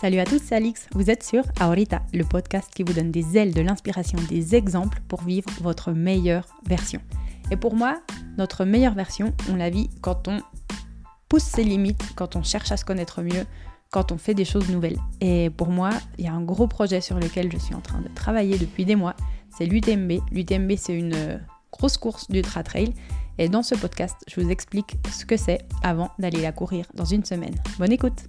Salut à tous, c'est Alix. Vous êtes sur Aorita, le podcast qui vous donne des ailes de l'inspiration, des exemples pour vivre votre meilleure version. Et pour moi, notre meilleure version, on la vit quand on pousse ses limites, quand on cherche à se connaître mieux, quand on fait des choses nouvelles. Et pour moi, il y a un gros projet sur lequel je suis en train de travailler depuis des mois, c'est l'UTMB. L'UTMB, c'est une euh, grosse course d'ultra trail. Et dans ce podcast, je vous explique ce que c'est avant d'aller la courir dans une semaine. Bonne écoute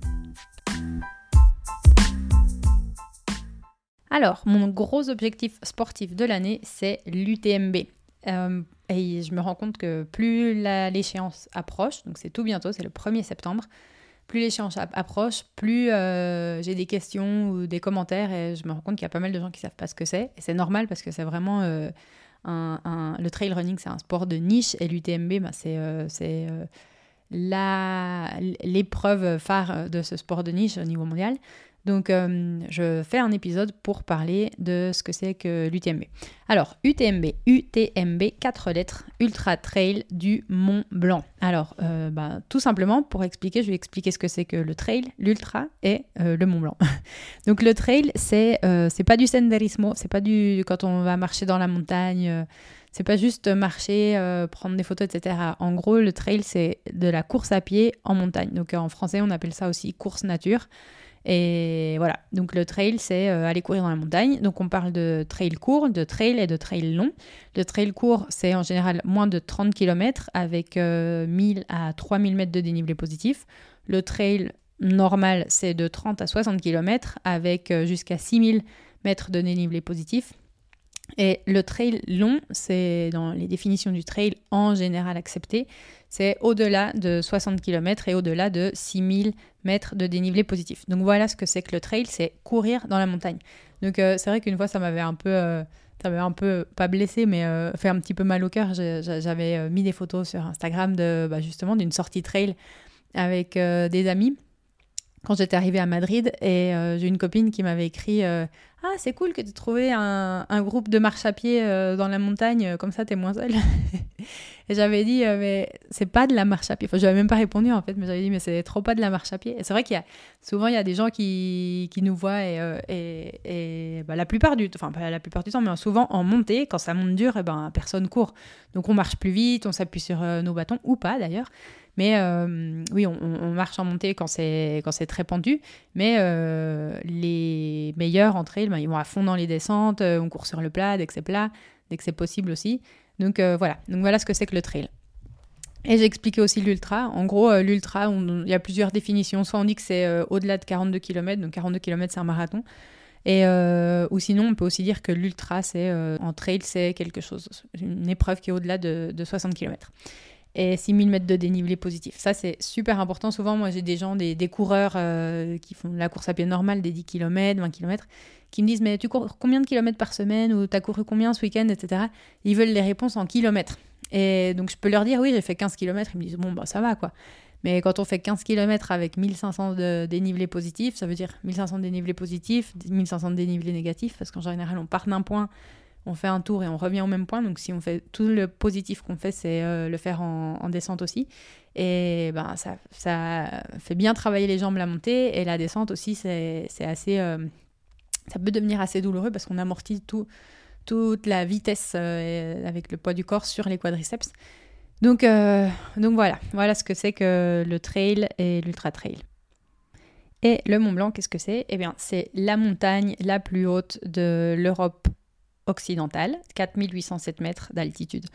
Alors, mon gros objectif sportif de l'année, c'est l'UTMB. Euh, et je me rends compte que plus l'échéance approche, donc c'est tout bientôt, c'est le 1er septembre, plus l'échéance approche, plus euh, j'ai des questions ou des commentaires et je me rends compte qu'il y a pas mal de gens qui savent pas ce que c'est. Et c'est normal parce que c'est vraiment euh, un, le trail running, c'est un sport de niche et l'UTMB, ben, c'est c'est l'épreuve phare de ce sport de niche au niveau mondial. Donc, euh, je fais un épisode pour parler de ce que c'est que l'UTMB. Alors, UTMB, UTMB, 4 lettres, Ultra Trail du Mont Blanc. Alors, euh, bah, tout simplement, pour expliquer, je vais expliquer ce que c'est que le trail, l'ultra et euh, le Mont Blanc. Donc, le trail, c'est pas du senderismo, c'est pas du quand on va marcher dans la montagne. c'est pas juste marcher, prendre des photos, etc. En gros, le trail, c'est de la course à pied en montagne. Donc en français, on appelle ça aussi course nature. Et voilà, donc le trail, c'est euh, aller courir dans la montagne. Donc on parle de trail court, de trail et de trail long. Le trail court, c'est en général moins de 30 km avec 1000 euh, à 3000 mètres de dénivelé positif. Le trail normal, c'est de 30 à 60 km avec euh, jusqu'à 6000 mètres de dénivelé positif. Et le trail long, c'est dans les définitions du trail en général acceptées, c'est au-delà de 60 km et au-delà de 6000 mètres de dénivelé positif. Donc voilà ce que c'est que le trail, c'est courir dans la montagne. Donc euh, c'est vrai qu'une fois ça m'avait un peu, euh, ça m'avait un peu pas blessé, mais euh, fait un petit peu mal au cœur. J'avais mis des photos sur Instagram bah, justement d'une sortie trail avec des amis quand j'étais arrivée à Madrid et j'ai une copine qui m'avait écrit ah, c'est cool que tu aies trouvé un, groupe de marche à pied euh, dans la montagne, euh, comme ça t'es moins seule. et j'avais dit, euh, mais c'est pas de la marche à pied. Enfin, je n'avais même pas répondu en fait, mais j'avais dit, mais c'est trop pas de la marche à pied. Et c'est vrai qu'il y a souvent, il y a des gens qui, qui nous voient et, et, et bah, la, plupart du, enfin, pas la plupart du temps, mais souvent en montée, quand ça monte dur, et eh ben, personne court. Donc on marche plus vite, on s'appuie sur nos bâtons, ou pas d'ailleurs. Mais euh, oui, on, marche en montée quand c'est très pendu. Mais euh, les meilleurs entrées, trail, ben, ils vont à fond dans les descentes. Euh, on court sur le plat dès que c'est plat, dès que c'est possible aussi. Donc voilà. Donc voilà ce que c'est que le trail. Et j'ai expliqué aussi l'ultra. En gros, l'ultra, il y a plusieurs définitions. Soit on dit que c'est au-delà de 42 km, donc 42 km c'est un marathon. Et, ou sinon, on peut aussi dire que l'ultra, c'est en trail, c'est quelque chose, une épreuve qui est au-delà de, de 60 km et 6000 mètres de dénivelé positif. Ça, c'est super important. Souvent, moi, j'ai des gens, des, coureurs euh, qui font la course à pied normale, des 10 km, 20 km, qui me disent Mais tu cours combien de kilomètres par semaine Ou tu as couru combien ce week-end etc. Ils veulent les réponses en kilomètres. Et donc, je peux leur dire Oui, j'ai fait 15 km. Ils me disent Bon, bah, ça va, quoi. Mais quand on fait 15 km avec 1500 de dénivelé positif, ça veut dire 1500 de dénivelé positif, 1500 de dénivelé négatif, parce qu'en général, on part d'un point on fait un tour et on revient au même point. Donc si on fait tout le positif qu'on fait, c'est euh, le faire en, descente aussi. Et ben ça, ça fait bien travailler les jambes la montée et la descente aussi, c'est assez, euh, ça peut devenir assez douloureux parce qu'on amortit tout, toute la vitesse euh, avec le poids du corps sur les quadriceps. Donc, donc voilà, voilà ce que c'est que le trail et l'ultra trail. Et le Mont Blanc, qu'est-ce que c'est? Eh bien, c'est la montagne la plus haute de l'Europe occidentale, 4807 mètres d'altitude.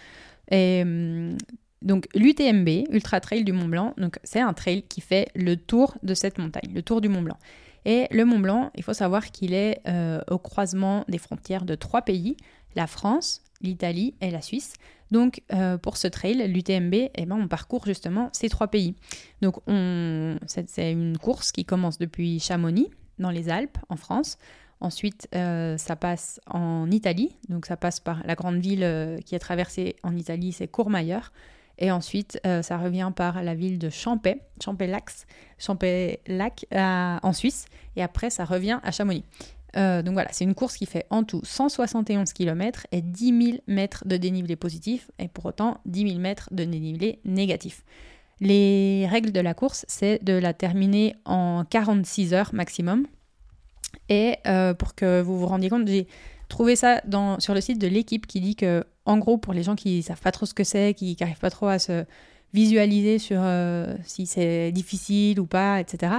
Et hum, donc l'UTMB, Ultra Trail du Mont Blanc, donc c'est un trail qui fait le tour de cette montagne, le tour du Mont Blanc. Et le Mont Blanc, il faut savoir qu'il est euh, au croisement des frontières de trois pays, la France, l'Italie et la Suisse. Donc euh, pour ce trail, l'UTMB, eh ben, on parcourt justement ces trois pays. Donc c'est une course qui commence depuis Chamonix, dans les Alpes, en France. Ensuite, euh, ça passe en Italie, donc ça passe par la grande ville euh, qui est traversée en Italie, c'est Courmayeur. Et ensuite, euh, ça revient par la ville de Champais, Champais-Lac, Champais-Lac en Suisse. Et après, ça revient à Chamonix. donc voilà, c'est une course qui fait en tout 171 km et 10 000 mètres de dénivelé positif et pour autant 10 000 mètres de dénivelé négatif. Les règles de la course, c'est de la terminer en 46 heures maximum. Et pour que vous vous rendiez compte, j'ai trouvé ça sur le site de l'équipe qui dit que, en gros, pour les gens qui savent pas trop ce que c'est, qui n'arrivent pas trop à se visualiser sur si c'est difficile ou pas, etc.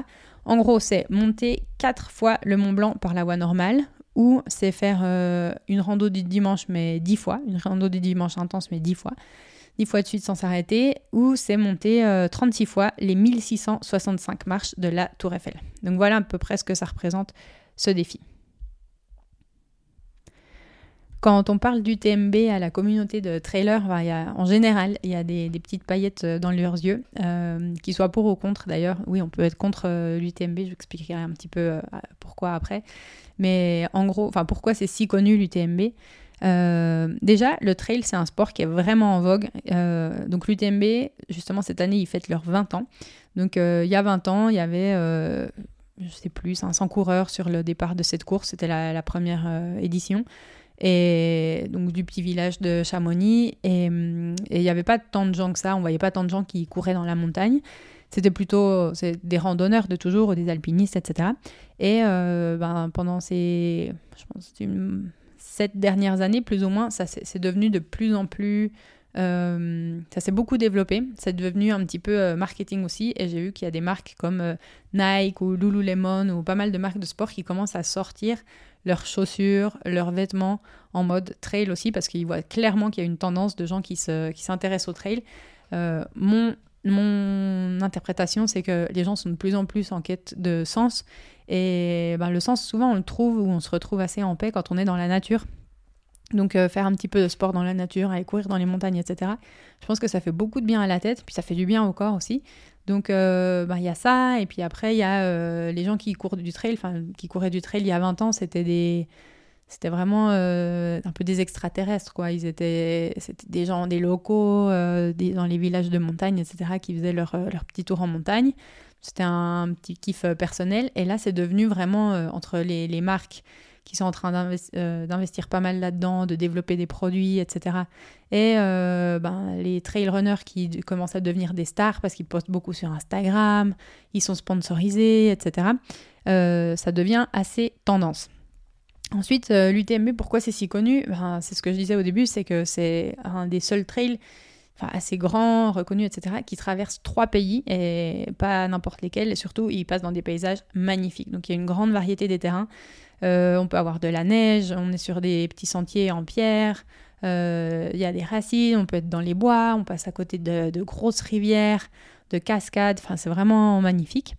En gros, c'est monter quatre fois le Mont Blanc par la voie normale, ou c'est faire euh, une rando du dimanche mais dix fois, une rando du dimanche intense mais dix fois, dix fois de suite sans s'arrêter, ou c'est monter 36 euh, fois les 1665 marches de la Tour Eiffel. Donc voilà à peu près ce que ça représente ce défi. Quand on parle du TMB à la communauté de trailers, en général, il y a des, petites paillettes euh, dans leurs yeux, euh, qu'ils soient pour ou contre d'ailleurs. Oui, on peut être contre euh, l'UTMB, je vous expliquerai un petit peu pourquoi après. Mais en gros, pourquoi c'est si connu l'UTMB déjà, le trail, c'est un sport qui est vraiment en vogue. donc l'UTMB, justement, cette année, ils fêtent leurs 20 ans. Donc il y a 20 ans, il y avait, je sais plus, 500 coureurs sur le départ de cette course. C'était la, première édition et donc du petit village de Chamonix. Et il n'y avait pas tant de gens que ça, on voyait pas tant de gens qui couraient dans la montagne. C'était plutôt des randonneurs de toujours, des alpinistes, etc. Et euh, ben, pendant ces sept dernières années, plus ou moins, ça c'est devenu de plus en plus euh, ça s'est beaucoup développé. C'est devenu un petit peu euh, marketing aussi. Et j'ai vu qu'il y a des marques comme Nike ou Lululemon ou pas mal de marques de sport qui commencent à sortir leurs chaussures, leurs vêtements en mode trail aussi, parce qu'ils voient clairement qu'il y a une tendance de gens qui s'intéressent au trail. Euh, mon, mon interprétation, c'est que les gens sont de plus en plus en quête de sens. Et ben, le sens, souvent, on le trouve ou on se retrouve assez en paix quand on est dans la nature. Donc euh, faire un petit peu de sport dans la nature, aller courir dans les montagnes, etc. Je pense que ça fait beaucoup de bien à la tête, puis ça fait du bien au corps aussi. Donc, euh, bah, il y a ça. Et puis après, il y a euh, les gens qui courent du trail, enfin, qui couraient du trail il y a 20 ans, c'était des. C'était vraiment un peu des extraterrestres, quoi. Ils étaient, c'était des gens, des locaux, des, dans les villages de montagne, etc., qui faisaient leur, leur petit tour en montagne. C'était un petit kiff personnel. Et là, c'est devenu vraiment entre les, les marques qui sont en train euh, d'investir pas mal là-dedans, de développer des produits, etc. Et euh, ben, les trail runners qui commencent à devenir des stars parce qu'ils postent beaucoup sur Instagram, ils sont sponsorisés, etc. Euh, ça devient assez tendance. Ensuite, l'UTMB, pourquoi c'est si connu? Ben, C'est ce que je disais au début, c'est que c'est un des seuls trails assez grands, reconnus, etc., qui traverse trois pays et pas n'importe lesquels. Et surtout, il passe dans des paysages magnifiques. Donc il y a une grande variété des terrains. Euh, on peut avoir de la neige, on est sur des petits sentiers en pierre, euh, il y a des racines, on peut être dans les bois, on passe à côté de, grosses rivières, de cascades, enfin c'est vraiment magnifique.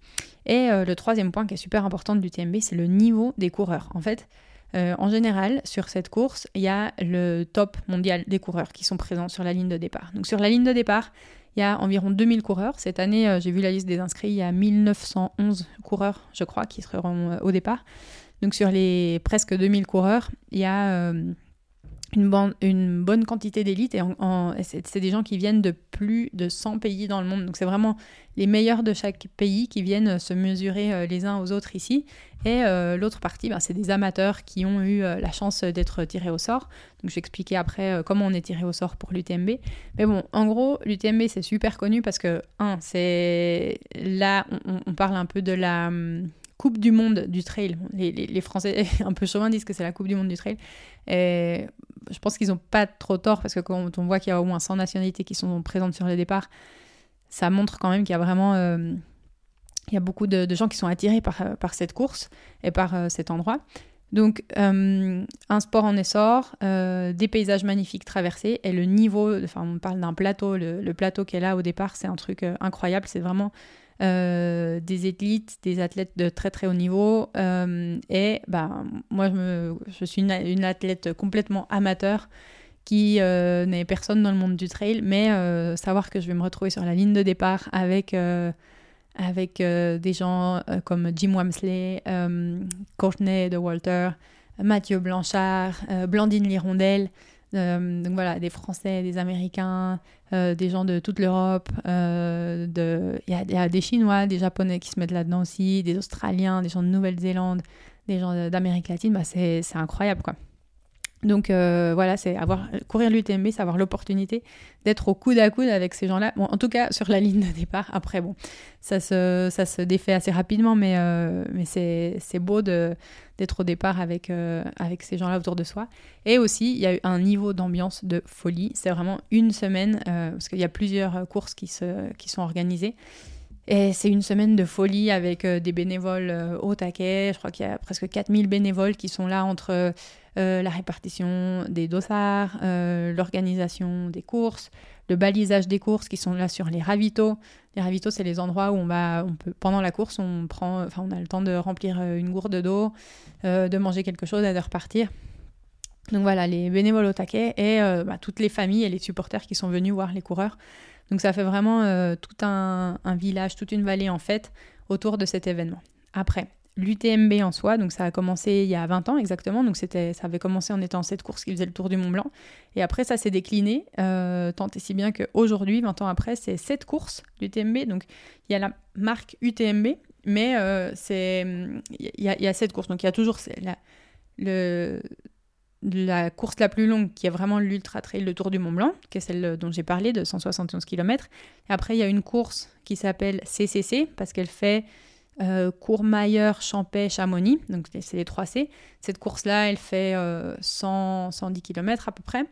Et euh, le troisième point qui est super important du TMB, c'est le niveau des coureurs. En fait, en général, sur cette course, il y a le top mondial des coureurs qui sont présents sur la ligne de départ. Donc sur la ligne de départ, il y a environ 2000 coureurs. Cette année, j'ai vu la liste des inscrits, il y a 1911 coureurs, je crois, qui seront au départ. Donc sur les presque 2000 coureurs, il y a euh, une, bonne quantité d'élites et c'est des gens qui viennent de plus de 100 pays dans le monde. Donc c'est vraiment les meilleurs de chaque pays qui viennent se mesurer euh, les uns aux autres ici. Et euh, l'autre partie, ben, c'est des amateurs qui ont eu la chance d'être tirés au sort. Donc je vais expliquer après comment on est tiré au sort pour l'UTMB. Mais bon, en gros, l'UTMB c'est super connu parce que, un, c'est là, on, parle un peu de la hum, Coupe du Monde du trail. Les, Français, un peu chauvin, disent que c'est la Coupe du Monde du trail. Et je pense qu'ils n'ont pas trop tort parce que quand on voit qu'il y a au moins 100 nationalités qui sont présentes sur les départs, ça montre quand même qu'il y a vraiment euh, il y a beaucoup de, gens qui sont attirés par, par cette course et par euh, cet endroit. Donc, euh, un sport en essor, des paysages magnifiques traversés et le niveau, enfin, on parle d'un plateau, le, le, plateau qui est là au départ, c'est un truc incroyable. C'est vraiment euh, des élites, des athlètes de très très haut niveau. Euh, et bah, moi, je, suis une, athlète complètement amateur qui euh, n'est personne dans le monde du trail, mais savoir que je vais me retrouver sur la ligne de départ avec, avec des gens comme Jim Wamsley, Courtney de Walter, Mathieu Blanchard, Blandine Lirondelle, euh, donc voilà, des Français, des Américains, euh, des gens de toute l'Europe. Euh, il y, a des Chinois, des Japonais qui se mettent là-dedans aussi, des Australiens, des gens de Nouvelle-Zélande, des gens d'Amérique latine. Bah, c'est incroyable, quoi. Donc voilà, c'est avoir courir l'UTMB, c'est avoir l'opportunité d'être au coude à coude avec ces gens-là. En tout cas sur la ligne de départ. Après, bon, ça se, ça se défait assez rapidement, mais, mais c'est, beau d'être au départ avec, euh, avec ces gens-là autour de soi. Et aussi, il y a eu un niveau d'ambiance de folie. C'est vraiment une semaine, parce qu'il y a plusieurs courses qui, se, qui sont organisées. Et c'est une semaine de folie avec des bénévoles au taquet. Je crois qu'il y a presque 4000 bénévoles qui sont là entre euh, la répartition des dossards, euh, l'organisation des courses, le balisage des courses qui sont là sur les ravitaux. Les ravitaux, c'est les endroits où on va, on peut, pendant la course, on prend, on a le temps de remplir euh, une gourde d'eau, de manger quelque chose et de repartir. Donc voilà, les bénévoles au taquet et bah, toutes les familles et les supporters qui sont venus voir les coureurs. Donc ça fait vraiment tout un, un, village, toute une vallée en fait autour de cet événement. Après, l'UTMB en soi, donc ça a commencé il y a 20 ans exactement, donc c'était, ça avait commencé en étant cette course qui faisait le tour du Mont Blanc, et après ça s'est décliné, euh, tant et si bien qu'aujourd'hui, 20 ans après, c'est cette course, l'UTMB, donc il y a la marque UTMB, mais euh, c'est il y, a, il cette course, donc il y a toujours la, la course la plus longue qui est vraiment l'Ultra Trail, le Tour du Mont Blanc, qui est celle dont j'ai parlé, de 171 km, et après il y a une course qui s'appelle CCC, parce qu'elle fait euh, Courmayeur, Champais, Chamonix, donc c'est les 3 C. Cette course-là, elle fait 100, euh, 110 km à peu près.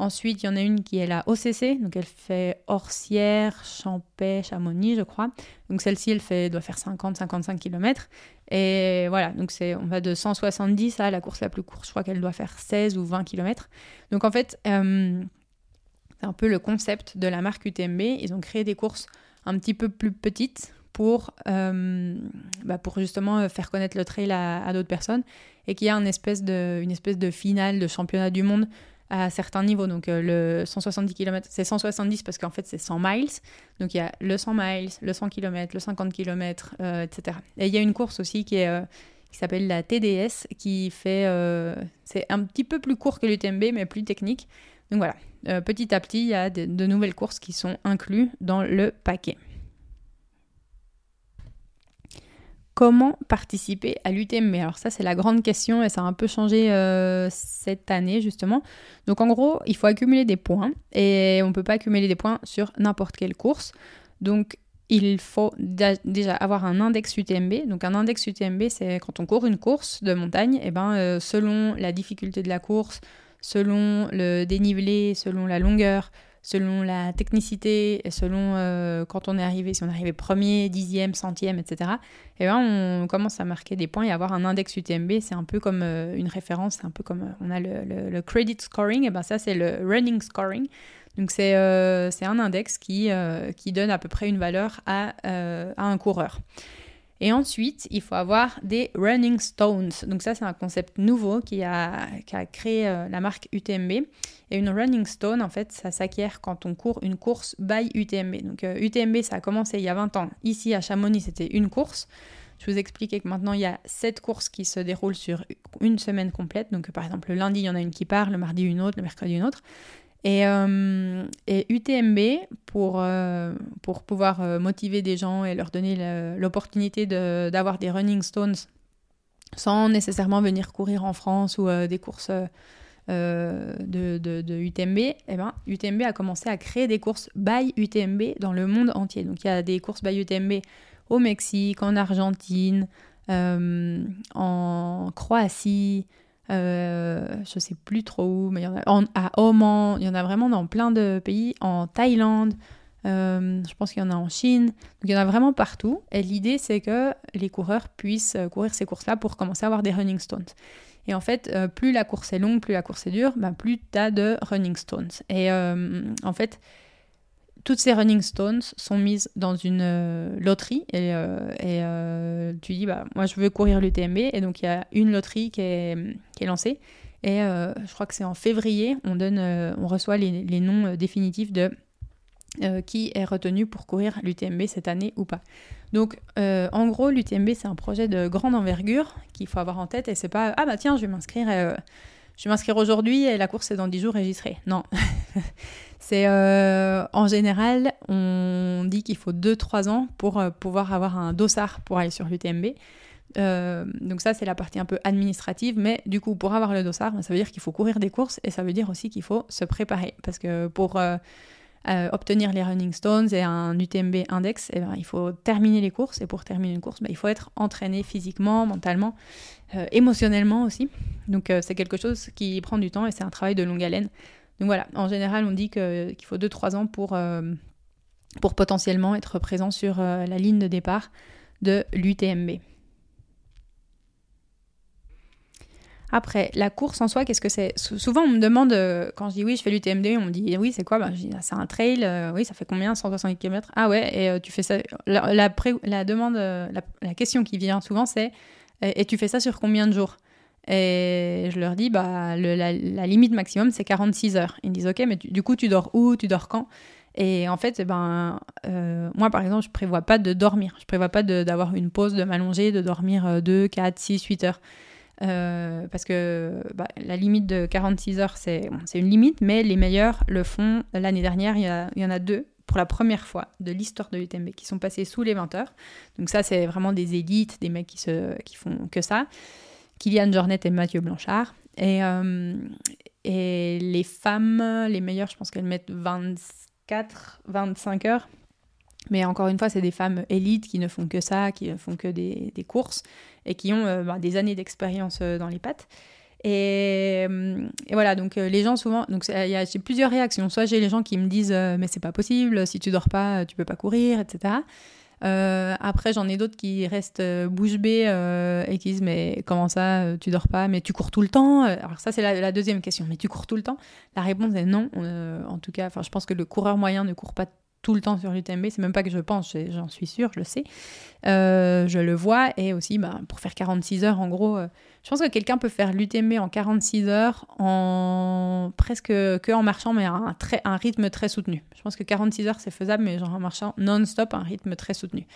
Ensuite, il y en a une qui est la OCC, donc elle fait Orsière, Champais, Chamonix, je crois. Donc celle-ci, elle fait, doit faire 50-55 km. Et voilà, donc c'est, on va de 170 à la course la plus courte, je crois qu'elle doit faire 16 ou 20 km. Donc en fait, euh, c'est un peu le concept de la marque UTMB. Ils ont créé des courses un petit peu plus petites, pour, euh, bah pour justement euh, faire connaître le trail à, d'autres personnes et qu'il y a une espèce, de, finale de championnat du monde à certains niveaux. Donc euh, le 170 km, c'est 170 parce qu'en fait c'est 100 miles. Donc il y a le 100 miles, le 100 km, le 50 km, etc. Et il y a une course aussi qui s'appelle la TDS, qui fait, c'est un petit peu plus court que l'UTMB, mais plus technique. Donc voilà, petit à petit, il y a de nouvelles courses qui sont incluses dans le paquet. Comment participer à l'UTMB Alors ça c'est la grande question et ça a un peu changé euh, cette année justement. Donc en gros il faut accumuler des points et on ne peut pas accumuler des points sur n'importe quelle course. Donc il faut déjà avoir un index UTMB. Donc un index UTMB c'est quand on court une course de montagne, et eh ben euh, selon la difficulté de la course, selon le dénivelé, selon la longueur, selon la technicité selon euh, quand on est arrivé, si on est arrivé premier, dixième, centième, etc. Et ben on commence à marquer des points et avoir un index UTMB, c'est un peu comme euh, une référence, c'est un peu comme euh, on a le, credit scoring, et ben ça c'est le running scoring. Donc c'est un index qui, qui donne à peu près une valeur à, à un coureur. Et ensuite, il faut avoir des running stones. Donc ça, c'est un concept nouveau qui a, créé euh, la marque UTMB. Et une running stone, en fait, ça s'acquiert quand on court une course by UTMB. Donc UTMB, euh, ça a commencé il y a 20 ans. Ici, à Chamonix, c'était une course. Je vous expliquais que maintenant, il y a sept courses qui se déroulent sur une semaine complète. Donc, par exemple, le lundi, il y en a une qui part, le mardi, une autre, le mercredi, une autre. Et, euh, UTMB, pour, euh, pour pouvoir euh, motiver des gens et leur donner l'opportunité d'avoir des running stones sans nécessairement venir courir en France ou des courses de, de, de, UTMB, eh ben, UTMB a commencé à créer des courses by UTMB dans le monde entier. Donc il y a des courses by UTMB au Mexique, en Argentine, en Croatie, euh, je sais plus trop où, mais il y en a à Oman, il y en a vraiment dans plein de pays, en Thaïlande, euh, je pense qu'il y en a en Chine, donc il y en a vraiment partout. Et l'idée, c'est que les coureurs puissent euh, courir ces courses-là pour commencer à avoir des running stones. Et en fait, euh, plus la course est longue, plus la course est dure, ben, plus tu as de running stones. Et en fait, toutes ces running stones sont mises dans une euh, loterie et, euh, euh, tu dis bah moi je veux courir l'UTMB et donc il y a une loterie qui est, lancée et je crois que c'est en février on donne on reçoit les, les noms définitifs de qui est retenu pour courir l'UTMB cette année ou pas. Donc en gros l'UTMB c'est un projet de grande envergure qu'il faut avoir en tête et c'est pas ah bah tiens je vais m'inscrire je vais m'inscrire aujourd'hui et la course est dans 10 jours et j'y serai. Non. C'est euh, en général, on dit qu'il faut 2-3 ans pour euh, pouvoir avoir un dossard pour aller sur l'UTMB. donc ça, c'est la partie un peu administrative, mais du coup, pour avoir le dossard, ça veut dire qu'il faut courir des courses et ça veut dire aussi qu'il faut se préparer. Parce que pour euh, obtenir les running stones et un UTMB index, eh ben, il faut terminer les courses. Et pour terminer une course, ben, il faut être entraîné physiquement, mentalement, euh, émotionnellement aussi. Donc euh, c'est quelque chose qui prend du temps et c'est un travail de longue haleine. Donc voilà, en général, on dit qu'il faut 2-3 ans pour, pour potentiellement être présent sur la ligne de départ de l'UTMB. Après, la course en soi, qu'est-ce que c'est? Souvent, on me demande, euh, quand je dis oui, je fais l'UTMB, on me dit oui, c'est quoi? Ben, Je dis ah, c'est un trail, euh, oui, ça fait combien? 160 km Ah ouais, et euh, tu fais ça. La, demande, la, question qui vient souvent, c'est et tu fais ça sur combien de jours? Et je leur dis bah, la, limite maximum, c'est 46 heures. Ils me disent ok, mais du coup, tu dors où? Tu dors quand? Et en fait, ben, moi, par exemple, je prévois pas de dormir. Je prévois pas d'avoir une pause, de m'allonger, de dormir 2, 4, 6, 8 heures. Euh, parce que bah, la limite de 46 heures, c'est une limite, mais les meilleurs le font. L'année dernière, il y, en a deux pour la première fois de l'histoire de l'UTMB qui sont passés sous les 20 heures. Donc ça, c'est vraiment des élites, des mecs qui, se, font que ça. Kylian Jornet et Mathieu Blanchard. Et, euh, les femmes, les meilleures, je pense qu'elles mettent 24, 25 heures. Mais encore une fois, c'est des femmes élites qui ne font que ça, qui ne font que des courses et qui ont euh, bah, des années d'expérience euh, dans les pattes. Et, euh, voilà, donc les gens souvent, donc a plusieurs réactions. Soit j'ai les gens qui me disent mais c'est pas possible, si tu dors pas, tu peux pas courir, etc. après j'en ai d'autres qui restent bouche bée et qui disent mais comment ça, tu dors pas, mais tu cours tout le temps. Alors ça c'est la, la, deuxième question, mais tu cours tout le temps? La réponse est non. en tout cas, enfin je pense que le coureur moyen ne court pas tout le temps sur l'UTMB. C'est même pas que je pense, j'en suis sûre, je le sais. Euh, je le vois. Et aussi, bah, pour faire 46 heures, en gros, euh, je pense que quelqu'un peut faire l'UTMB en 46 heures en presque que en marchant, mais à un, rythme très soutenu. Je pense que 46 heures, c'est faisable, mais genre en marchant non-stop, un rythme très soutenu.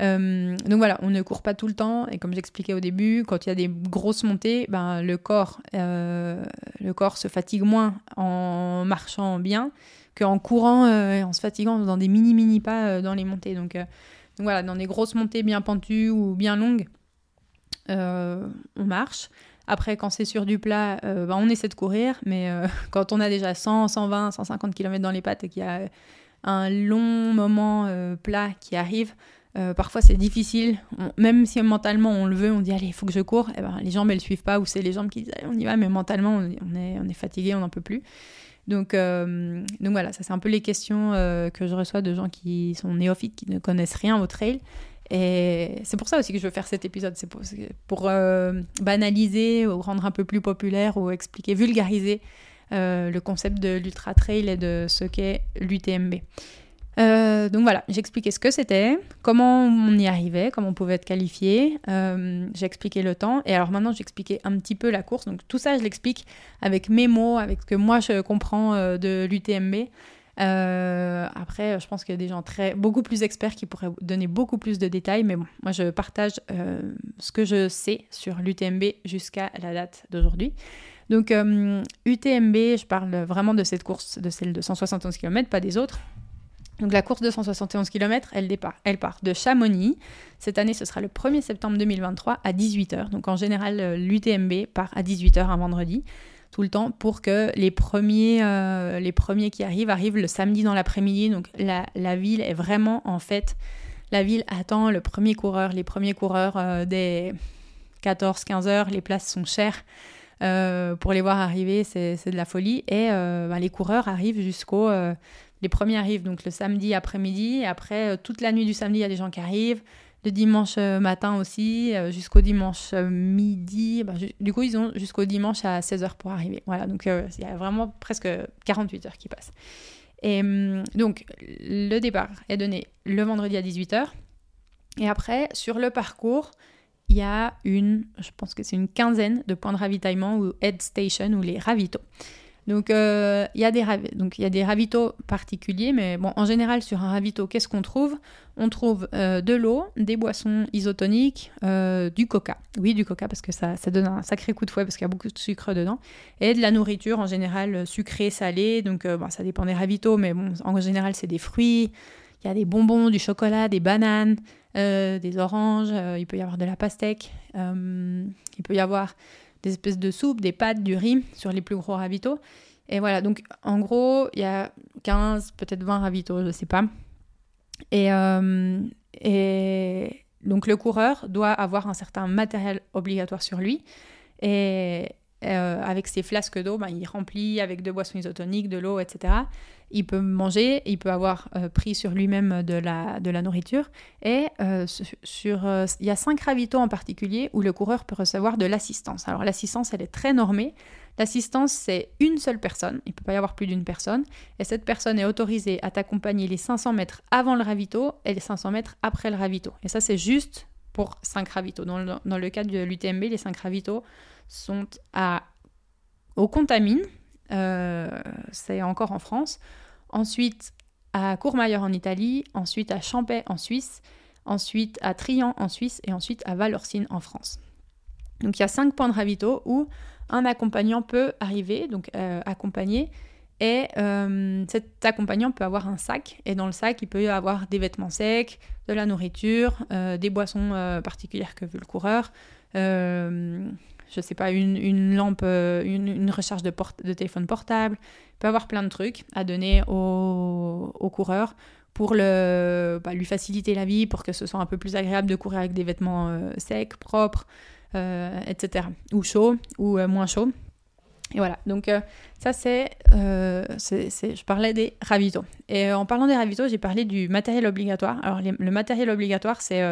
Euh, donc voilà, on ne court pas tout le temps et comme j'expliquais au début, quand il y a des grosses montées, ben, le corps se fatigue moins en marchant bien qu'en courant euh, et en se fatiguant dans des mini mini pas euh, dans les montées. Donc, euh, donc, voilà, dans des grosses montées bien pentues ou bien longues, on marche. Après, quand c'est sur du plat, bah, on essaie de courir, mais quand on a déjà 100, 120, 150 km dans les pattes et qu'il y a un long moment plat qui arrive, parfois c'est difficile. même si mentalement on le veut, on dit allez, il faut que je cours, eh ben, les jambes elles suivent pas, ou c'est les jambes qui disent allez, on y va, mais mentalement on est, on est fatigué, on n'en peut plus. Donc, euh, donc voilà, ça c'est un peu les questions euh, que je reçois de gens qui sont néophytes, qui ne connaissent rien au trail. Et c'est pour ça aussi que je veux faire cet épisode, c'est pour, euh, banaliser ou rendre un peu plus populaire ou expliquer, vulgariser le concept de l'ultra trail et de ce qu'est l'UTMB. Euh, donc voilà, j'ai expliqué ce que c'était, comment on y arrivait, comment on pouvait être qualifié. Euh, j'ai expliqué le temps. Et alors maintenant, j'ai expliqué un petit peu la course. Donc tout ça, je l'explique avec mes mots, avec ce que moi je comprends euh, de l'UTMB. après, je pense qu'il y a des gens très, beaucoup plus experts qui pourraient donner beaucoup plus de détails. Mais bon, moi, je partage ce que je sais sur l'UTMB jusqu'à la date d'aujourd'hui. Donc, UTMB, je parle vraiment de cette course, de celle de 171 km, pas des autres. Donc la course de 171 km, elle, départ, elle part de Chamonix. Cette année, ce sera le 1er septembre 2023 à 18h. Donc en général, euh, l'UTMB part à 18h un vendredi, tout le temps, pour que les premiers, euh, les premiers qui arrivent arrivent le samedi dans l'après-midi. Donc la, ville est vraiment en fait... La ville attend le premier coureur, les premiers coureurs euh, des 14-15 heures. Les places sont chères. pour les voir arriver, c'est de la folie. Et ben, les coureurs arrivent jusqu'au les premiers arrivent donc le samedi après-midi, et après, euh, toute la nuit du samedi, il y a des gens qui arrivent. Le dimanche euh, matin aussi, euh, jusqu'au dimanche midi. Bah, du coup, ils ont jusqu'au dimanche à 16h pour arriver. Voilà, donc il y a vraiment presque 48 heures qui passent. Et hum, donc, le départ est donné le vendredi à 18h. Et après, sur le parcours, il y a une, je pense que c'est une quinzaine de points de ravitaillement ou head station ou les ravitaux. Donc euh, il y a des donc y a des ravitaux particuliers, mais bon en général sur un ravito qu'est-ce qu'on trouve? On trouve euh, de l'eau, des boissons isotoniques, euh, du coca. Oui du coca parce que ça, ça donne un sacré coup de fouet parce qu'il y a beaucoup de sucre dedans et de la nourriture en général sucrée, salée. Donc bon, ça dépend des ravitaux, mais bon en général c'est des fruits. Il y a des bonbons, du chocolat, des bananes, des oranges, il peut y avoir de la pastèque, il peut y avoir des espèces de soupes, des pâtes, du riz sur les plus gros ravitaux. Et voilà, donc en gros, il y a 15, peut-être 20 ravitaux, je ne sais pas. Et, euh, et donc le coureur doit avoir un certain matériel obligatoire sur lui. Et euh, avec ses flasques d'eau, ben, il remplit avec de boissons isotoniques, de l'eau, etc. Il peut manger, il peut avoir euh, pris sur lui-même de la, nourriture. Et sur, il y a cinq ravitaux en particulier où le coureur peut recevoir de l'assistance. Alors l'assistance, elle est très normée. L'assistance, c'est une seule personne, il ne peut pas y avoir plus d'une personne, et cette personne est autorisée à t'accompagner les 500 mètres avant le ravito et les 500 mètres après le ravito. Et ça, c'est juste pour 5 ravitaux. Dans le, dans cas de l'UTMB, les 5 ravitaux sont à, au Contamine, euh, c'est encore en France, ensuite à Courmayeur en Italie, ensuite à Champais en Suisse, ensuite à Trian en Suisse et ensuite à Valorcine en France. Donc il y a 5 points de ravito où un accompagnant peut arriver, donc euh, accompagner, et euh, cet accompagnant peut avoir un sac, et dans le sac, il peut y avoir des vêtements secs, de la nourriture, euh, des boissons particulières que veut le coureur, je sais pas, une, lampe, une, recharge de, de, téléphone portable, il peut avoir plein de trucs à donner au, au coureur pour le, bah, lui faciliter la vie, pour que ce soit un peu plus agréable de courir avec des vêtements secs, propres. Euh, etc. Ou chaud, ou euh, moins chaud. Et voilà, donc euh, ça c'est, je parlais des ravitaux. Et en parlant des ravitaux, j'ai parlé du matériel obligatoire. Alors le matériel obligatoire, c'est,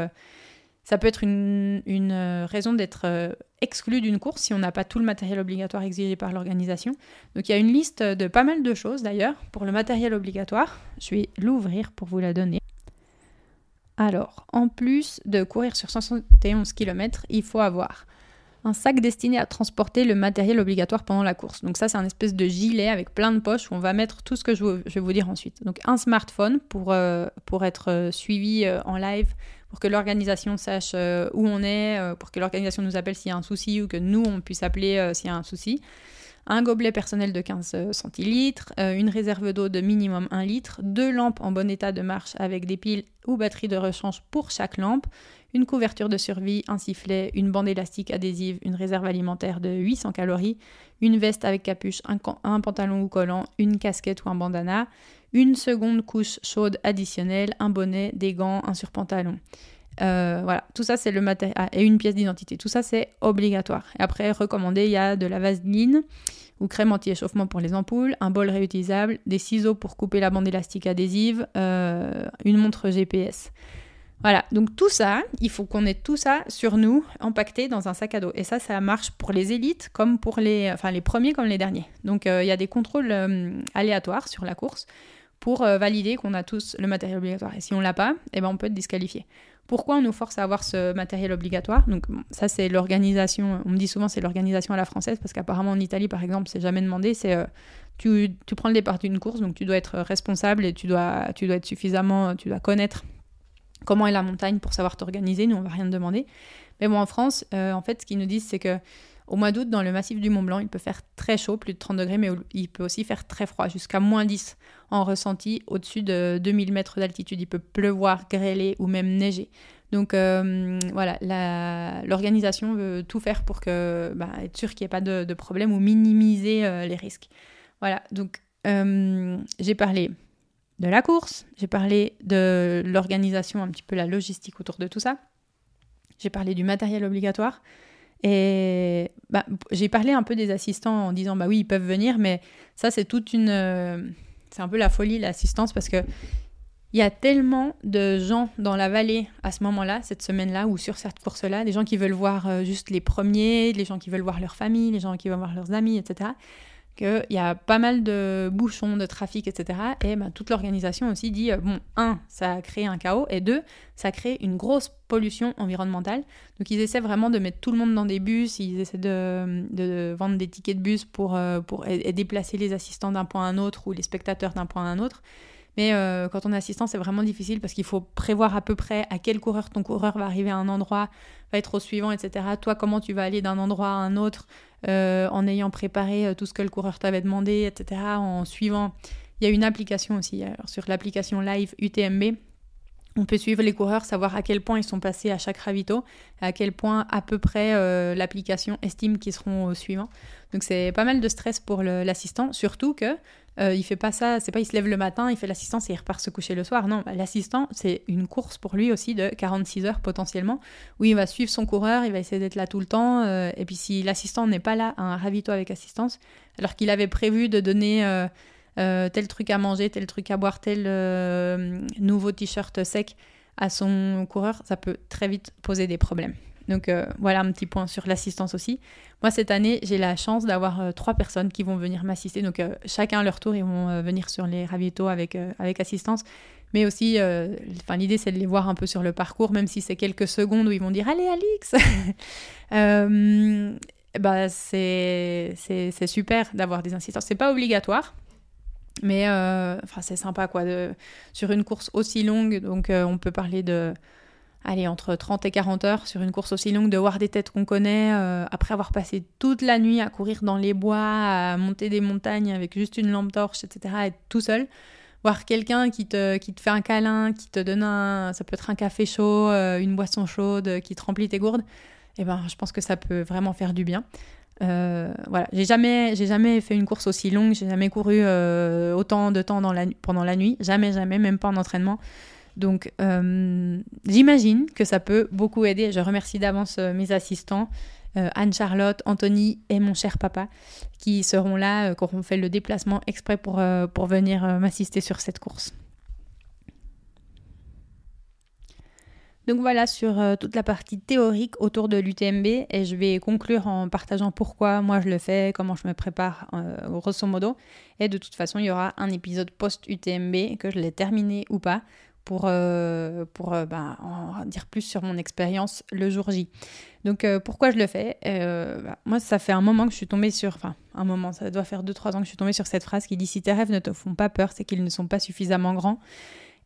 ça peut être une, une raison d'être exclu d'une course si on n'a pas tout le matériel obligatoire exigé par l'organisation. Donc il y a une liste de pas mal de choses d'ailleurs pour le matériel obligatoire. Je vais l'ouvrir pour vous la donner. Alors, en plus de courir sur 171 km, il faut avoir un sac destiné à transporter le matériel obligatoire pendant la course. Donc ça, c'est un espèce de gilet avec plein de poches où on va mettre tout ce que je, vais vous dire ensuite. Donc un smartphone pour, euh, pour être euh, suivi euh, en live, pour que l'organisation sache où on est, pour que l'organisation nous appelle s'il y a un souci ou que nous, on puisse appeler s'il y a un souci un gobelet personnel de 15 euh, centilitres, euh, une réserve d'eau de minimum 1 litre, deux lampes en bon état de marche avec des piles ou batteries de rechange pour chaque lampe, une couverture de survie, un sifflet, une bande élastique adhésive, une réserve alimentaire de 800 calories, une veste avec capuche, un, pantalon ou collant, une casquette ou un bandana, une seconde couche chaude additionnelle, un bonnet, des gants, un surpantalon. Euh, voilà, tout ça c'est le matériel. Ah, et une pièce d'identité. Tout ça c'est obligatoire. Après, recommandé, il y a de la vaseline ou crème anti-échauffement pour les ampoules, un bol réutilisable, des ciseaux pour couper la bande élastique adhésive, euh, une montre GPS. Voilà, donc tout ça, il faut qu'on ait tout ça sur nous, empaqueté dans un sac à dos. Et ça, ça marche pour les élites comme pour les, enfin les premiers comme les derniers. Donc euh, il y a des contrôles aléatoires sur la course pour valider qu'on a tous le matériel obligatoire. Et si on l'a pas, eh ben on peut être disqualifié. Pourquoi on nous force à avoir ce matériel obligatoire Donc ça c'est l'organisation, on me dit souvent c'est l'organisation à la française parce qu'apparemment en Italie par exemple c'est jamais demandé, c'est euh, tu, prends le départ d'une course donc tu dois être responsable et tu dois, tu dois être suffisamment, tu dois connaître comment est la montagne pour savoir t'organiser, nous on va rien te demander. Mais bon en France euh, en fait ce qu'ils nous disent c'est que au mois d'août, dans le massif du Mont Blanc, il peut faire très chaud, plus de 30 degrés, mais il peut aussi faire très froid, jusqu'à moins 10 en ressenti au-dessus de 2000 mètres d'altitude. Il peut pleuvoir, grêler ou même neiger. Donc euh, voilà, l'organisation veut tout faire pour bah, être sûr qu'il n'y ait pas de, problème ou minimiser euh, les risques. Voilà, donc euh, j'ai parlé de la course, j'ai parlé de l'organisation, un petit peu la logistique autour de tout ça. J'ai parlé du matériel obligatoire. Et bah, j'ai parlé un peu des assistants en disant bah oui, ils peuvent venir, mais ça, c'est toute une. Euh, c'est un peu la folie, l'assistance, parce que il y a tellement de gens dans la vallée à ce moment-là, cette semaine-là, ou sur cette course-là, des gens qui veulent voir euh, juste les premiers, les gens qui veulent voir leur famille, les gens qui veulent voir leurs amis, etc qu'il y a pas mal de bouchons, de trafic, etc. Et ben, toute l'organisation aussi dit, euh, bon, un, ça crée un chaos, et deux, ça crée une grosse pollution environnementale. Donc ils essaient vraiment de mettre tout le monde dans des bus, ils essaient de, vendre des tickets de bus pour, euh, pour déplacer les assistants d'un point à un autre ou les spectateurs d'un point à un autre. Mais euh, quand on est assistant, c'est vraiment difficile parce qu'il faut prévoir à peu près à quel coureur ton coureur va arriver à un endroit, va être au suivant, etc. Toi, comment tu vas aller d'un endroit à un autre euh, en ayant préparé euh, tout ce que le coureur t'avait demandé, etc., en suivant Il y a une application aussi. sur l'application Live UTMB, on peut suivre les coureurs, savoir à quel point ils sont passés à chaque ravito, à quel point à peu près l'application estime qu'ils seront au suivant. Donc c'est pas mal de stress pour l'assistant, surtout que euh, il fait pas ça, c'est pas il se lève le matin, il fait l'assistance et il repart se coucher le soir. Non, l'assistant, c'est une course pour lui aussi de 46 heures potentiellement, où il va suivre son coureur, il va essayer d'être là tout le temps. Euh, et puis si l'assistant n'est pas là un ravito avec assistance, alors qu'il avait prévu de donner euh, tel truc à manger, tel truc à boire, tel euh, nouveau t-shirt sec à son coureur, ça peut très vite poser des problèmes. Donc euh, voilà un petit point sur l'assistance aussi. Moi cette année j'ai la chance d'avoir trois personnes qui vont venir m'assister. Donc chacun à leur tour ils vont venir sur les ravitaux avec, avec assistance. Mais aussi, enfin l'idée c'est de les voir un peu sur le parcours, même si c'est quelques secondes où ils vont dire allez Alix. bah c'est super d'avoir des assistances. C'est pas obligatoire. Mais euh, enfin, c'est sympa quoi. De, sur une course aussi longue, donc euh, on peut parler de allez, entre 30 et 40 heures sur une course aussi longue, de voir des têtes qu'on connaît, euh, après avoir passé toute la nuit à courir dans les bois, à monter des montagnes avec juste une lampe torche, etc., être tout seul. Voir quelqu'un qui te, qui te fait un câlin, qui te donne un. Ça peut être un café chaud, une boisson chaude, qui te remplit tes gourdes. Eh ben, je pense que ça peut vraiment faire du bien. Euh, voilà, j'ai jamais, j'ai jamais fait une course aussi longue, j'ai jamais couru euh, autant de temps dans la, pendant la nuit, jamais, jamais, même pas en entraînement. Donc, euh, j'imagine que ça peut beaucoup aider. Je remercie d'avance mes assistants, Anne-Charlotte, Anthony et mon cher papa, qui seront là, qui auront fait le déplacement exprès pour, pour venir m'assister sur cette course. Donc voilà sur euh, toute la partie théorique autour de l'UTMB et je vais conclure en partageant pourquoi moi je le fais, comment je me prépare euh, grosso modo. Et de toute façon, il y aura un épisode post-UTMB que je l'ai terminé ou pas pour, euh, pour bah, en dire plus sur mon expérience le jour J. Donc pourquoi je le fais bah, Moi, ça fait un moment que je suis tombée sur... Enfin, un moment, ça doit faire 2-3 ans que je suis tombée sur cette phrase qui dit « Si tes rêves ne te font pas peur, c'est qu'ils ne sont pas suffisamment grands ».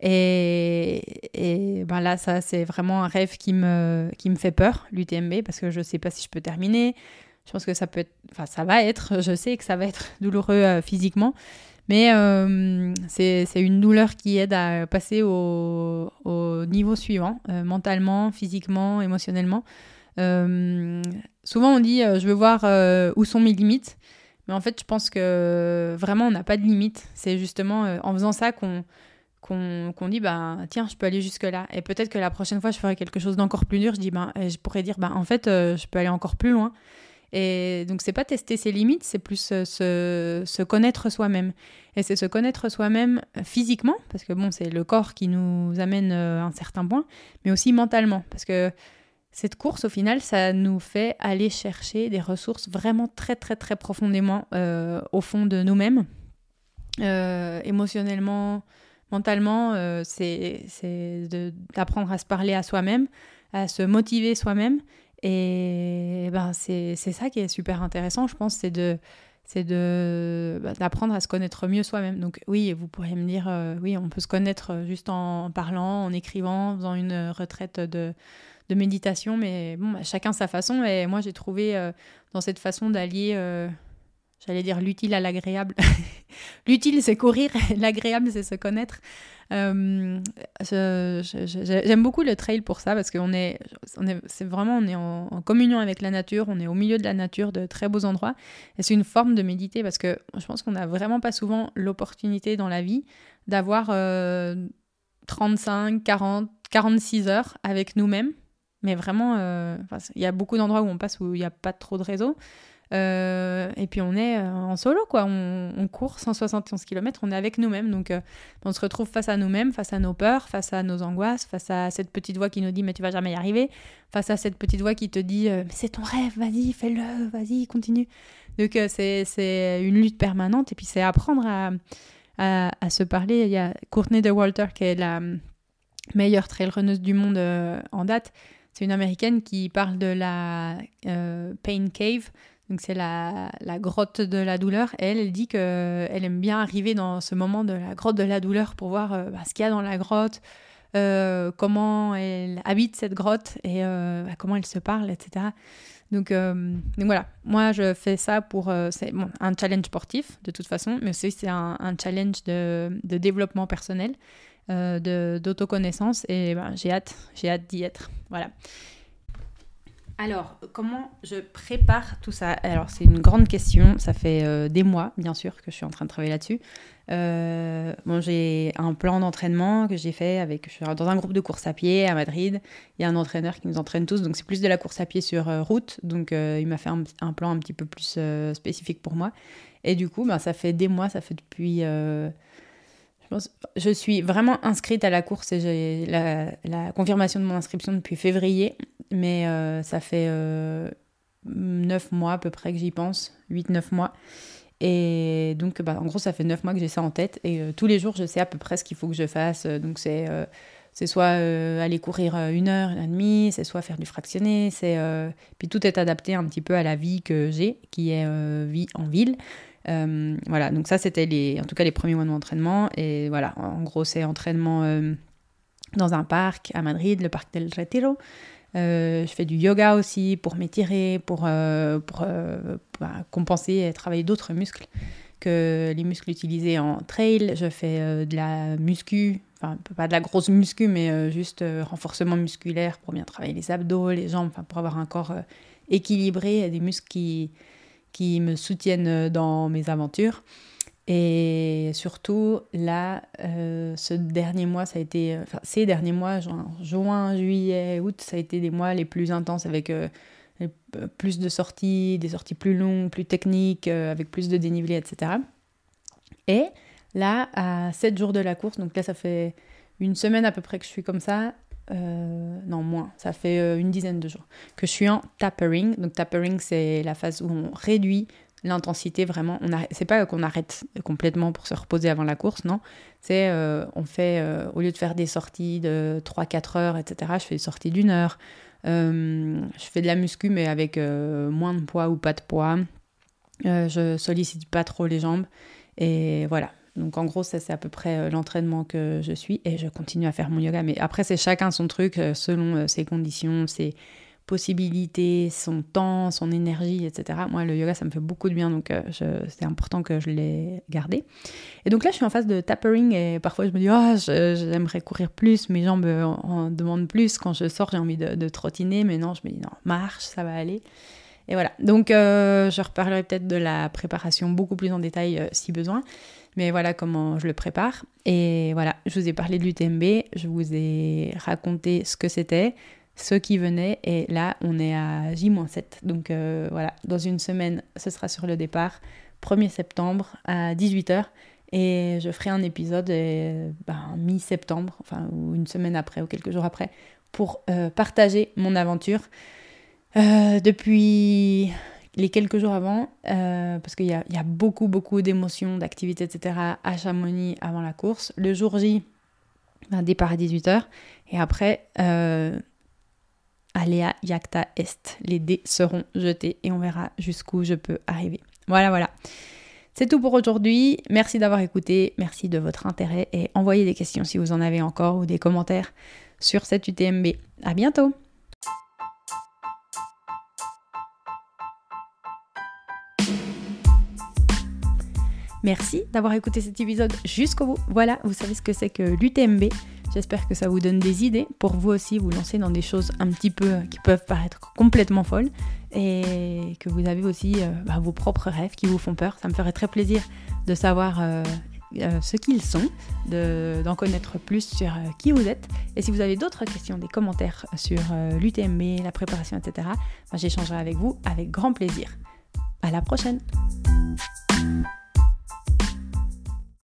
Et, et ben là, ça, c'est vraiment un rêve qui me, qui me fait peur, l'UTMB, parce que je ne sais pas si je peux terminer. Je pense que ça peut être, enfin, ça va être, je sais que ça va être douloureux euh, physiquement, mais euh, c'est une douleur qui aide à passer au, au niveau suivant, euh, mentalement, physiquement, émotionnellement. souvent, on dit, je veux voir où sont mes limites, mais en fait, je pense que vraiment, on n'a pas de limites. C'est justement en faisant ça qu'on dit bah tiens je peux aller jusque là et peut-être que la prochaine fois je ferai quelque chose d'encore plus dur je dis ben je pourrais dire bah en fait euh, je peux aller encore plus loin et donc c'est pas tester ses limites c'est plus euh, se, connaître soi-même. Et c'est se connaître soi-même physiquement parce que bon c'est le corps qui nous amène euh, à un certain point mais aussi mentalement. Parce que cette course au final ça nous fait aller chercher des ressources vraiment très très très profondément au fond de nous-mêmes. Émotionnellement Mentalement, euh, c'est d'apprendre à se parler à soi-même, à se motiver soi-même. Et ben, c'est ça qui est super intéressant, je pense, c'est de c'est bah, d'apprendre à se connaître mieux soi-même. Donc oui, vous pourriez me dire, euh, oui, on peut se connaître euh, juste en parlant, en écrivant, en faisant une retraite de, de méditation, mais bon, bah, chacun sa façon. Et moi, j'ai trouvé dans cette façon d'allier J'allais dire l'utile à l'agréable. l'utile, c'est courir, l'agréable, c'est se connaître. Euh, j'aime beaucoup le trail pour ça parce qu'on est, c'est vraiment, on est en, communion avec la nature, on est au milieu de la nature, de très beaux endroits. Et c'est une forme de méditer parce que je pense qu'on n'a vraiment pas souvent l'opportunité dans la vie d'avoir 35, 40, 46 heures avec nous-mêmes. Mais vraiment, euh, il y a beaucoup d'endroits où on passe où il n'y a pas trop de réseau. Euh, et puis on est euh, en solo, quoi. On, court 171 km, on est avec nous-mêmes. Donc euh, on se retrouve face à nous-mêmes, face à nos peurs, face à nos angoisses, face à cette petite voix qui nous dit mais tu vas jamais y arriver, face à cette petite voix qui te dit mais c'est ton rêve, vas-y, fais-le, vas-y, continue. Donc c'est une lutte permanente et puis c'est apprendre à, à, se parler. Il y a Courtney de Walter qui est la meilleure trail runneuse du monde en date. C'est une américaine qui parle de la Pain Cave. Donc c'est la, grotte de la douleur. elle, elle dit qu'elle aime bien arriver dans ce moment de la grotte de la douleur pour voir euh, bah, ce qu'il y a dans la grotte, euh, comment elle habite cette grotte et euh, bah, comment elle se parle, etc. Donc, voilà, moi je fais ça pour c'est un challenge sportif de toute façon, mais aussi c'est un, challenge de, développement personnel, d'autoconnaissance et ben, j'ai hâte, j'ai hâte d'y être. Voilà. Alors, comment je prépare tout ça? Alors, c'est une grande question. Ça fait euh, des mois, bien sûr, que je suis en train de travailler là-dessus. Euh, j'ai un plan d'entraînement que j'ai fait avec. Dans un groupe de course à pied à Madrid. Il y a un entraîneur qui nous entraîne tous, donc c'est plus de la course à pied sur euh, route. Donc, il m'a fait un, plan un petit peu plus spécifique pour moi. Et du coup, ben, ça fait des mois, ça fait depuis je suis vraiment inscrite à la course et j'ai la, confirmation de mon inscription depuis février, mais euh, ça fait euh, 9 mois à peu près que j'y pense, 8-9 mois. Et donc, bah, en gros, ça fait 9 mois que j'ai ça en tête et euh, tous les jours, je sais à peu près ce qu'il faut que je fasse. Donc, c'est c'est soit aller courir une heure, une heure et demie, c'est soit faire du fractionné, c'est puis tout est adapté un petit peu à la vie que j'ai, qui est vie en ville. Euh, voilà, donc ça c'était les, en tout cas les premiers mois de mon entraînement. Et voilà, en gros c'est entraînement euh, dans un parc à Madrid, le parc del Retiro. Euh, je fais du yoga aussi pour m'étirer, pour, pour bah, compenser et travailler d'autres muscles que les muscles utilisés en trail. Je fais de la muscu, enfin pas de la grosse muscu, mais juste renforcement musculaire pour bien travailler les abdos, les jambes, pour avoir un corps équilibré, des muscles qui, qui me soutiennent euh, dans mes aventures. Et surtout, là, euh, ce dernier mois, ça a été, enfin, ces derniers mois, juin, juillet, août, ça a été des mois les plus intenses avec euh, plus de sorties, des sorties plus longues, plus techniques, avec plus de dénivelé, etc. Et là, à 7 jours de la course, donc là, ça fait une semaine à peu près que je suis comme ça, euh, non moins, ça fait euh, une dizaine de jours, que je suis en tapering. Donc tapering, c'est la phase où on réduit l'intensité vraiment. On c'est pas qu'on arrête complètement pour se reposer avant la course, non. C'est euh, on fait au lieu de faire des sorties de 3-4 heures, etc. Je fais des sorties d'une heure. je fais de la muscu mais avec moins de poids ou pas de poids. je sollicite pas trop les jambes et voilà. Donc en gros, ça c'est à peu près euh, l'entraînement que je suis et je continue à faire mon yoga. Mais après, c'est chacun son truc euh, selon euh, ses conditions, ses possibilités, son temps, son énergie, etc. Moi, le yoga, ça me fait beaucoup de bien, donc c'est important que je l'ai gardé. Et donc là, je suis en phase de tapering et parfois je me dis, oh, j'aimerais courir plus, mes jambes en, demandent plus. Quand je sors, j'ai envie de, de, trottiner, mais non, je me dis, non, marche, ça va aller. Et voilà. Donc, je reparlerai peut-être de la préparation beaucoup plus en détail si besoin. Mais voilà comment je le prépare. Et voilà, je vous ai parlé de l'UTMB, je vous ai raconté ce que c'était, ce qui venait, et là on est à J-7. Donc euh, voilà, dans une semaine, ce sera sur le départ, 1er septembre à 18h. Et je ferai un épisode euh, ben, mi-septembre, enfin, ou une semaine après, ou quelques jours après, pour euh, partager mon aventure. depuis les quelques jours avant, euh, parce qu'il y, a, beaucoup, beaucoup d'émotions, d'activités, etc. à Chamonix avant la course. Le jour J, un départ à 18h. Et après, euh, Aléa Yacta Est. Les dés seront jetés et on verra jusqu'où je peux arriver. Voilà, voilà. C'est tout pour aujourd'hui. Merci d'avoir écouté. Merci de votre intérêt et envoyez des questions si vous en avez encore ou des commentaires sur cette UTMB. À bientôt! Merci d'avoir écouté cet épisode jusqu'au bout. Voilà, vous savez ce que c'est que l'UTMB. J'espère que ça vous donne des idées pour vous aussi vous lancer dans des choses un petit peu qui peuvent paraître complètement folles et que vous avez aussi euh, bah, vos propres rêves qui vous font peur. Ça me ferait très plaisir de savoir euh, euh, ce qu'ils sont, d'en connaître plus sur qui vous êtes. Et si vous avez d'autres questions, des commentaires sur l'UTMB, la préparation, etc., bah, j'échangerai avec vous avec grand plaisir. À la prochaine!